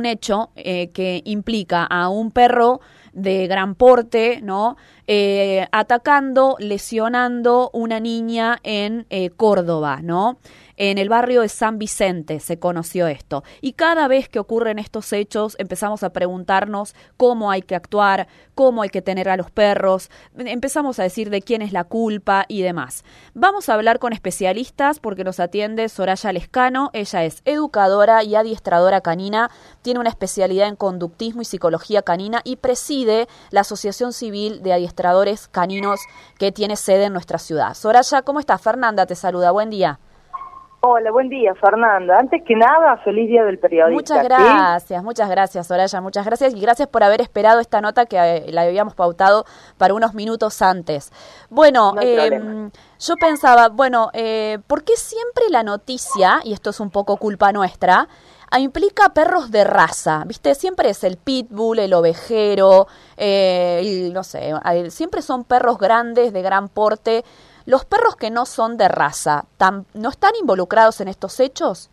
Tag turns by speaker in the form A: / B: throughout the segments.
A: un hecho eh, que implica a un perro de gran porte, ¿no? Eh, atacando, lesionando una niña en eh, Córdoba, ¿no? En el barrio de San Vicente se conoció esto. Y cada vez que ocurren estos hechos empezamos a preguntarnos cómo hay que actuar, cómo hay que tener a los perros, empezamos a decir de quién es la culpa y demás. Vamos a hablar con especialistas porque nos atiende Soraya Lescano. Ella es educadora y adiestradora canina, tiene una especialidad en conductismo y psicología canina y preside la Asociación Civil de Adiestradores Caninos que tiene sede en nuestra ciudad. Soraya, ¿cómo estás? Fernanda te saluda. Buen día.
B: Hola, buen día, Fernanda. Antes que nada, feliz día del periodista.
A: Muchas gracias, muchas gracias, Soraya, muchas gracias y gracias por haber esperado esta nota que eh, la habíamos pautado para unos minutos antes. Bueno, em, yo pensaba, bueno, eh, ¿por qué siempre la noticia, y esto es un poco culpa nuestra, implica perros de raza, ¿viste? Siempre es el pitbull, el ovejero, eh, no sé, siempre son perros grandes, de gran porte. ¿Los perros que no son de raza, no están involucrados en estos hechos?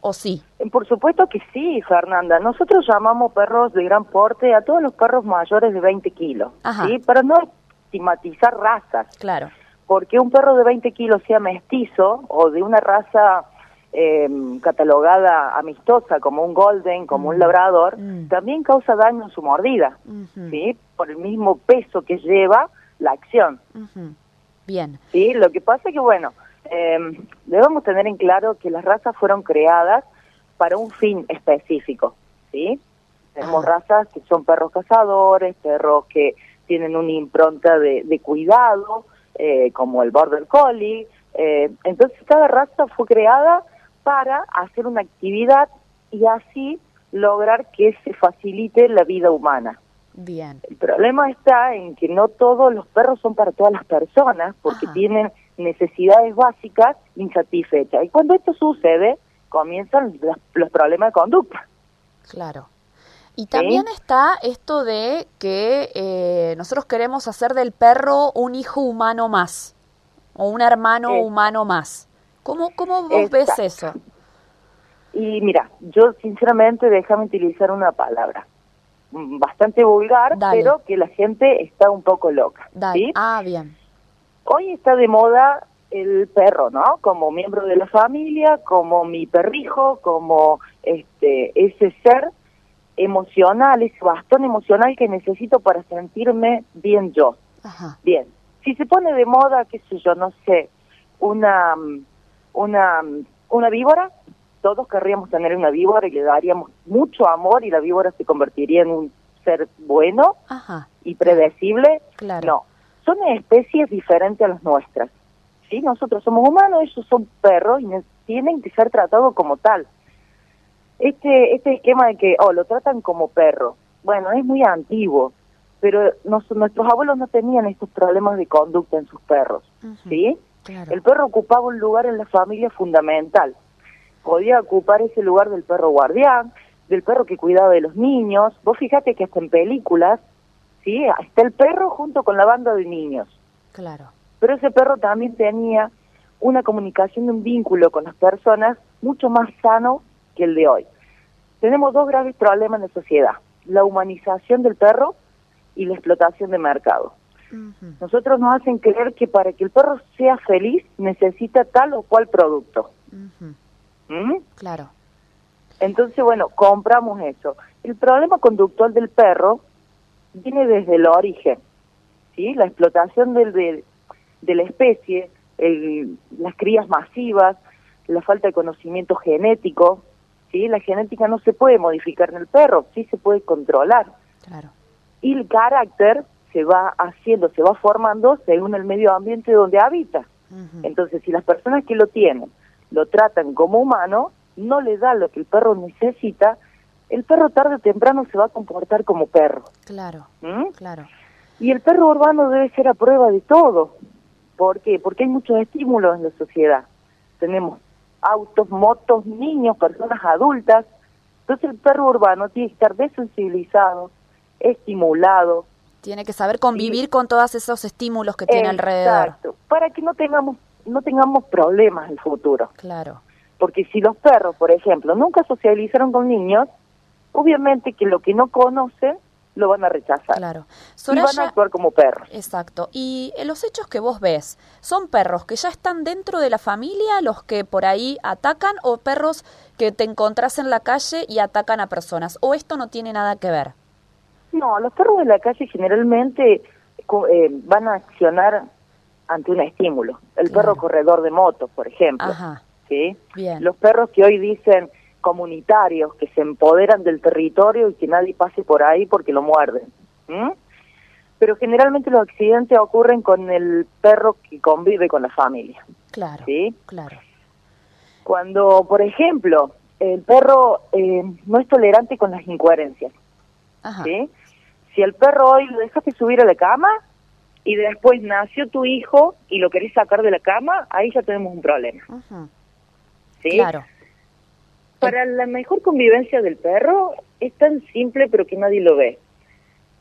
A: ¿O sí?
B: Eh, por supuesto que sí, Fernanda. Nosotros llamamos perros de gran porte a todos los perros mayores de 20 kilos, ¿sí? Para no estigmatizar razas.
A: Claro.
B: Porque un perro de 20 kilos sea mestizo o de una raza eh, catalogada amistosa como un golden, como un mm. labrador, mm. también causa daño en su mordida, ¿sí? Por el mismo peso que lleva la acción.
A: Bien.
B: Sí, lo que pasa es que, bueno, eh, debemos tener en claro que las razas fueron creadas para un fin específico, ¿sí? Tenemos ah. razas que son perros cazadores, perros que tienen una impronta de, cuidado, eh, como el Border Collie. Eh, entonces, cada raza fue creada para hacer una actividad y así lograr que se facilite la vida humana.
A: Bien.
B: El problema está en que no todos los perros son para todas las personas porque tienen necesidades básicas insatisfechas. Y cuando esto sucede, comienzan los, problemas de conducta.
A: Claro. Y también está esto de que eh, nosotros queremos hacer del perro un hijo humano más o un hermano humano más. ¿Cómo, cómo vos ves eso?
B: Y mira, yo sinceramente déjame utilizar una palabra bastante vulgar, pero que la gente está un poco loca. ¿sí?
A: Ah, bien.
B: Hoy está de moda el perro, ¿no? Como miembro de la familia, como mi perrijo, como este ese ser emocional, ese bastón emocional que necesito para sentirme bien yo. Ajá. Bien. Si se pone de moda, qué sé yo, no sé, una una una víbora, todos querríamos tener una víbora y le daríamos mucho amor y la víbora se convertiría en un ser bueno y predecible.
A: Claro.
B: No, son especies diferentes a las nuestras. ¿sí? Nosotros somos humanos, ellos son perros y tienen que ser tratados como tal. Este, este esquema de que, oh, lo tratan como perro, bueno, es muy antiguo, pero nuestros abuelos no tenían estos problemas de conducta en sus perros, ¿sí? El perro ocupaba un lugar en la familia fundamental podía ocupar ese lugar del perro guardián, del perro que cuidaba de los niños. Vos fíjate que hasta en películas, ¿sí? Está el perro junto con la banda de niños.
A: Claro.
B: Pero ese perro también tenía una comunicación, un vínculo con las personas mucho más sano que el de hoy. Tenemos dos graves problemas en la sociedad, la humanización del perro y la explotación de mercado. Nosotros nos hacen creer que para que el perro sea feliz necesita tal o cual producto.
A: ¿Mm? Claro.
B: Entonces, bueno, compramos eso. El problema conductual del perro viene desde el origen, ¿sí? La explotación del, de, la especie, las crías masivas, la falta de conocimiento genético, ¿sí? La genética no se puede modificar en el perro, sí se puede controlar.
A: Claro.
B: Y el carácter se va haciendo, se va formando según el medio ambiente donde habita. Entonces, si las personas que lo tienen lo tratan como humano, no le da lo que el perro necesita, el perro tarde o temprano se va a comportar como perro.
A: Claro,
B: ¿Mm?
A: claro.
B: Y el perro urbano debe ser a prueba de todo. ¿Por qué? Porque hay muchos estímulos en la sociedad. Tenemos autos, motos, niños, personas adultas. Entonces el perro urbano tiene que estar desensibilizado, estimulado.
A: Tiene que saber convivir con todos esos estímulos que tiene alrededor.
B: Exacto, para que no tengamos no tengamos problemas en el futuro.
A: Claro.
B: Porque si los perros, por ejemplo, nunca socializaron con niños, obviamente que lo que no conocen lo van a rechazar.
A: Claro.
B: y van a actuar como perros.
A: Exacto. Y los hechos que vos ves, ¿son perros que ya están dentro de la familia, los que por ahí atacan, o perros que te encontrás en la calle y atacan a personas? ¿O esto no tiene nada que ver?
B: No, los perros de la calle generalmente eh, van a accionar ante un estímulo. El perro corredor de motos, por ejemplo.
A: Ajá.
B: ¿sí? Los perros que hoy dicen comunitarios, que se empoderan del territorio y que nadie pase por ahí porque lo muerden. Pero generalmente los accidentes ocurren con el perro que convive con la familia.
A: Claro,
B: ¿sí?
A: claro.
B: Cuando, por ejemplo, el perro eh, no es tolerante con las incoherencias. ¿sí? Si el perro hoy lo dejaste subir a la cama y después nació tu hijo y lo querés sacar de la cama, ahí ya tenemos un problema. ¿Sí?
A: Claro.
B: Para la mejor convivencia del perro es tan simple pero que nadie lo ve.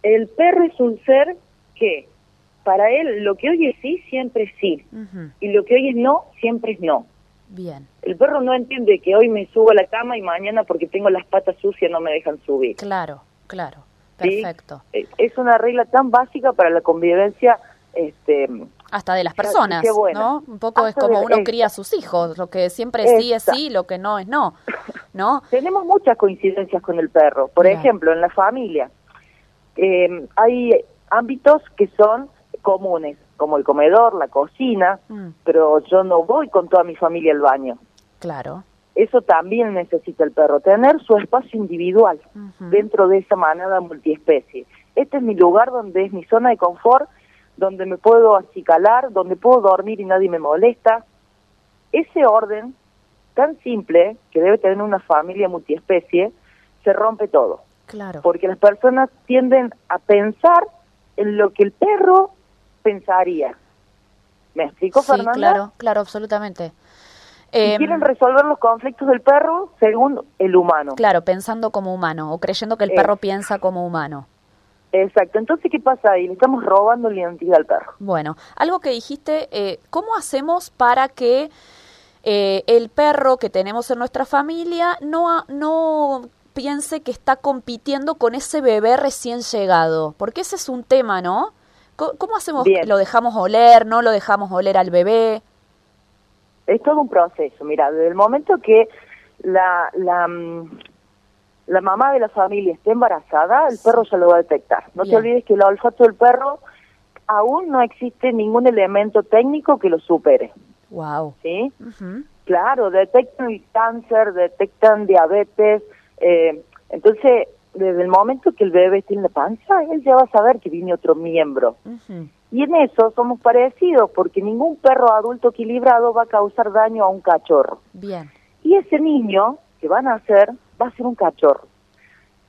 B: El perro es un ser que para él lo que hoy es sí siempre es sí y lo que hoy es no siempre es no.
A: Bien.
B: El perro no entiende que hoy me subo a la cama y mañana porque tengo las patas sucias no me dejan subir.
A: Claro, claro. Perfecto.
B: Eh, es una regla tan básica para la convivencia este
A: hasta de las personas, ¿no? Un poco es como uno cría a sus hijos, lo que siempre sí es sí, lo que no es no, ¿no?
B: Tenemos muchas coincidencias con el perro. Por ejemplo, en la familia eh, hay ámbitos que son comunes, como el comedor, la cocina, mm. pero yo no voy con toda mi familia al baño.
A: Claro.
B: Eso también necesita el perro, tener su espacio individual dentro de esa manada multiespecie. Este es mi lugar donde es mi zona de confort, donde me puedo acicalar, donde puedo dormir y nadie me molesta. Ese orden tan simple que debe tener una familia multiespecie, se rompe todo.
A: Claro.
B: Porque las personas tienden a pensar en lo que el perro pensaría. ¿Me explico,
A: sí, Claro, claro, absolutamente.
B: Eh, quieren resolver los conflictos del perro según el humano.
A: Claro, pensando como humano o creyendo que el perro piensa como humano.
B: Exacto. Entonces, ¿qué pasa ahí? Le estamos robando la identidad al perro.
A: Bueno, algo que dijiste, eh, ¿cómo hacemos para que eh, el perro que tenemos en nuestra familia no, no piense que está compitiendo con ese bebé recién llegado? Porque ese es un tema, ¿no? ¿Cómo, hacemos? ¿Lo dejamos oler? ¿No lo dejamos oler al bebé?
B: Es todo un proceso. Mira, desde el momento que la, la, mm, la mamá de la familia esté embarazada, el perro ya lo va a detectar. No te olvides que el olfato del perro aún no existe ningún elemento técnico que lo supere.
A: Wow.
B: ¿Sí? Claro, detectan el cáncer, detectan diabetes. Eh, entonces, desde el momento que el bebé esté en la panza, él ya va a saber que viene otro miembro. Y en eso somos parecidos, porque ningún perro adulto equilibrado va a causar daño a un cachorro.
A: Bien.
B: Y ese niño que van a hacer va a ser un cachorro.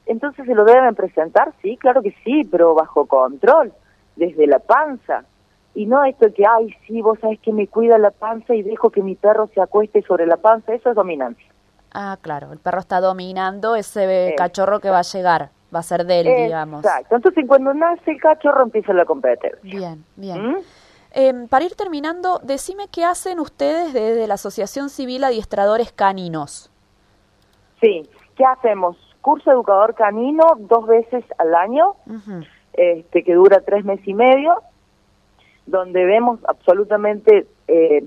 B: Entonces se lo deben presentar, sí, claro que sí, pero bajo control, desde la panza. Y no esto que, ay, sí, vos sabés que me cuida la panza y dejo que mi perro se acueste sobre la panza, eso es dominancia.
A: Ah, claro, el perro está dominando ese cachorro que va a llegar va a ser de él, digamos.
B: Exacto. Entonces, cuando nace el cachorro, empieza la competencia.
A: Bien, bien. ¿Mm? Em, para ir terminando, decime qué hacen ustedes desde la Asociación Civil Adiestradores Caninos.
B: Sí, ¿qué hacemos? Curso educador canino dos veces al año, este, que dura tres meses y medio, donde vemos absolutamente eh,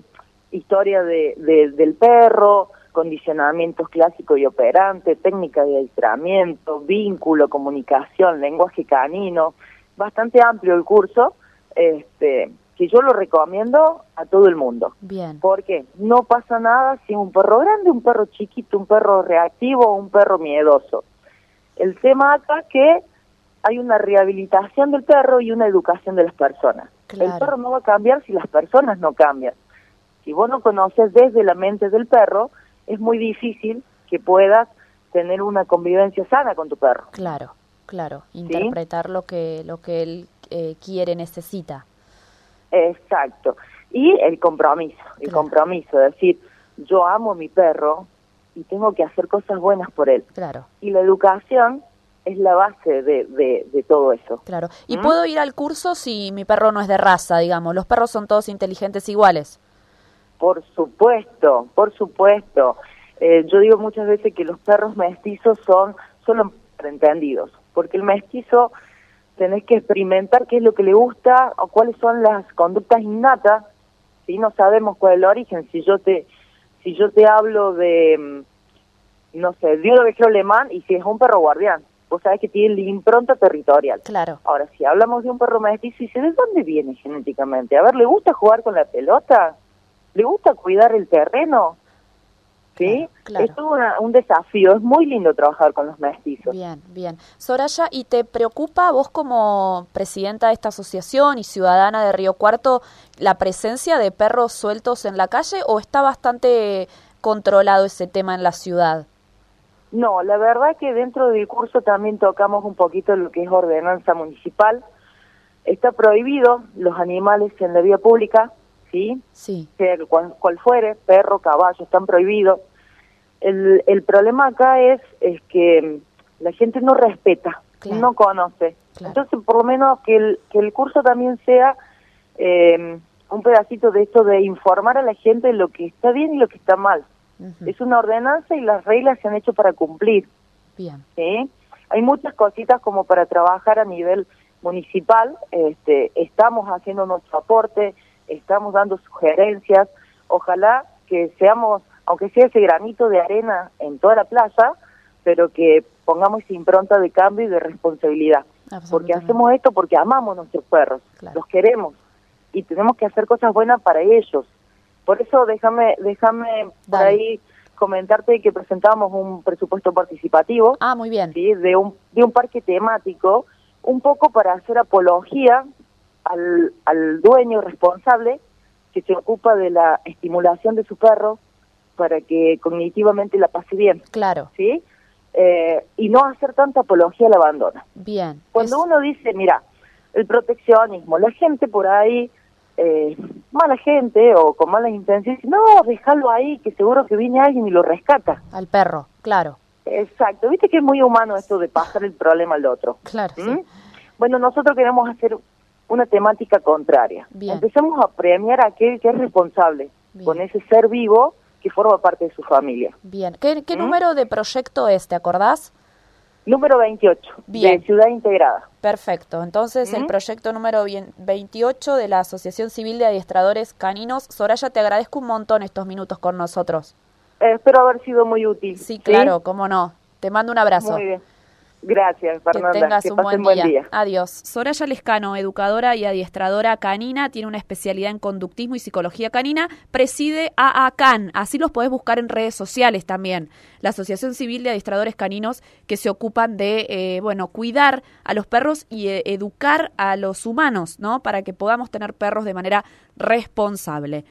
B: historia de, del perro, condicionamientos clásicos y operantes, técnica de adiestramiento, vínculo, comunicación, lenguaje canino, bastante amplio el curso, este, que yo lo recomiendo a todo el mundo.
A: Bien.
B: Porque no pasa nada si un perro grande, un perro chiquito, un perro reactivo o un perro miedoso. El tema acá que hay una rehabilitación del perro y una educación de las personas. El perro no va a cambiar si las personas no cambian. Si vos no conoces desde la mente del perro, es muy difícil que puedas tener una convivencia sana con tu perro.
A: Claro, claro, interpretar lo que lo que él eh, quiere, necesita.
B: Exacto. Y el compromiso, el compromiso, es decir, yo amo a mi perro y tengo que hacer cosas buenas por él.
A: Claro.
B: Y la educación es la base de, de, todo eso.
A: Claro. ¿Y ¿Mm? puedo ir al curso si mi perro no es de raza, digamos? ¿Los perros son todos inteligentes iguales?
B: Por supuesto, por supuesto. Eh, yo digo muchas veces que los perros mestizos son solo entendidos, porque el mestizo tenés que experimentar qué es lo que le gusta o cuáles son las conductas innatas, si no sabemos cuál es el origen, si yo te si yo te hablo de mm, no sé, de un ovejero alemán y si es un perro guardián, vos sabés que tiene la impronta territorial.
A: Claro.
B: Ahora, si hablamos de un perro mestizo, y ¿de dónde viene genéticamente? A ver, ¿le gusta jugar con la pelota? ¿Le gusta cuidar el terreno? ¿Sí?
A: Claro,
B: Es todo una- un desafío, es muy lindo trabajar con los mestizos.
A: Bien, bien. Soraya, ¿y te preocupa vos como presidenta de esta asociación y ciudadana de Río Cuarto la presencia de perros sueltos en la calle o está bastante controlado ese tema en la ciudad?
B: No, la verdad que dentro del curso también tocamos un poquito lo que es ordenanza municipal. Está prohibido los animales en la vía pública, ¿sí?
A: Sí,
B: sea cual, cual fuere, perro, caballo, están prohibidos. El, el problema acá es, es que mm, la gente no respeta,
A: Claro.
B: no conoce.
A: Claro.
B: Entonces, por lo menos que el, que el curso también sea eh, un pedacito de esto de informar a la gente lo que está bien y lo que está mal. Es una ordenanza y las reglas se han hecho para cumplir.
A: bien,
B: ¿sí? Hay muchas cositas como para trabajar a nivel municipal, este, estamos haciendo nuestro aporte, estamos dando sugerencias, ojalá que seamos, aunque sea ese granito de arena en toda la plaza, pero que pongamos esa impronta de cambio y de responsabilidad. Porque hacemos esto porque amamos nuestros perros,
A: Claro.
B: los queremos y tenemos que hacer cosas buenas para ellos. Por eso déjame, déjame por ahí comentarte que presentamos un presupuesto participativo
A: Ah, muy bien,
B: ¿sí? de un de un parque temático un poco para hacer apología al, al dueño responsable que se ocupa de la estimulación de su perro para que cognitivamente la pase bien
A: claro,
B: sí Eh, y no hacer tanta apología al abandono
A: bien.
B: cuando
A: Es-
B: uno dice mira el proteccionismo la gente por ahí eh, mala gente o con malas intenciones no déjalo ahí que seguro que viene alguien y lo rescata
A: Al perro, claro,
B: Exacto, viste que es muy humano esto de pasar el problema al otro.
A: claro,
B: ¿Mm?
A: sí.
B: Bueno, nosotros queremos hacer una temática contraria.
A: Bien.
B: Empecemos a premiar a aquel que es responsable
A: Bien.
B: con ese ser vivo que forma parte de su familia.
A: Bien. ¿Qué, qué
B: ¿Mm?
A: número de proyecto es, te acordás?
B: Número 28,
A: Bien.
B: de Ciudad Integrada.
A: Perfecto. Entonces, el
B: Ujú.
A: proyecto número bien- 28 de la Asociación Civil de Adiestradores Caninos. Soraya, te agradezco un montón estos minutos con nosotros.
B: Eh, espero haber sido muy útil.
A: Sí, claro, cómo no. Te mando un abrazo.
B: Muy bien. Gracias,
A: Que
B: Fernanda.
A: tengas
B: que
A: un
B: pasen
A: buen día.
B: día.
A: Adiós. Soraya Lescano, educadora y adiestradora canina, tiene una especialidad en conductismo y psicología canina, preside AACAN, así los podés buscar en redes sociales también, la Asociación Civil de Adiestradores Caninos que se ocupan de, eh, bueno, cuidar a los perros y eh, educar a los humanos, ¿no? Para que podamos tener perros de manera responsable.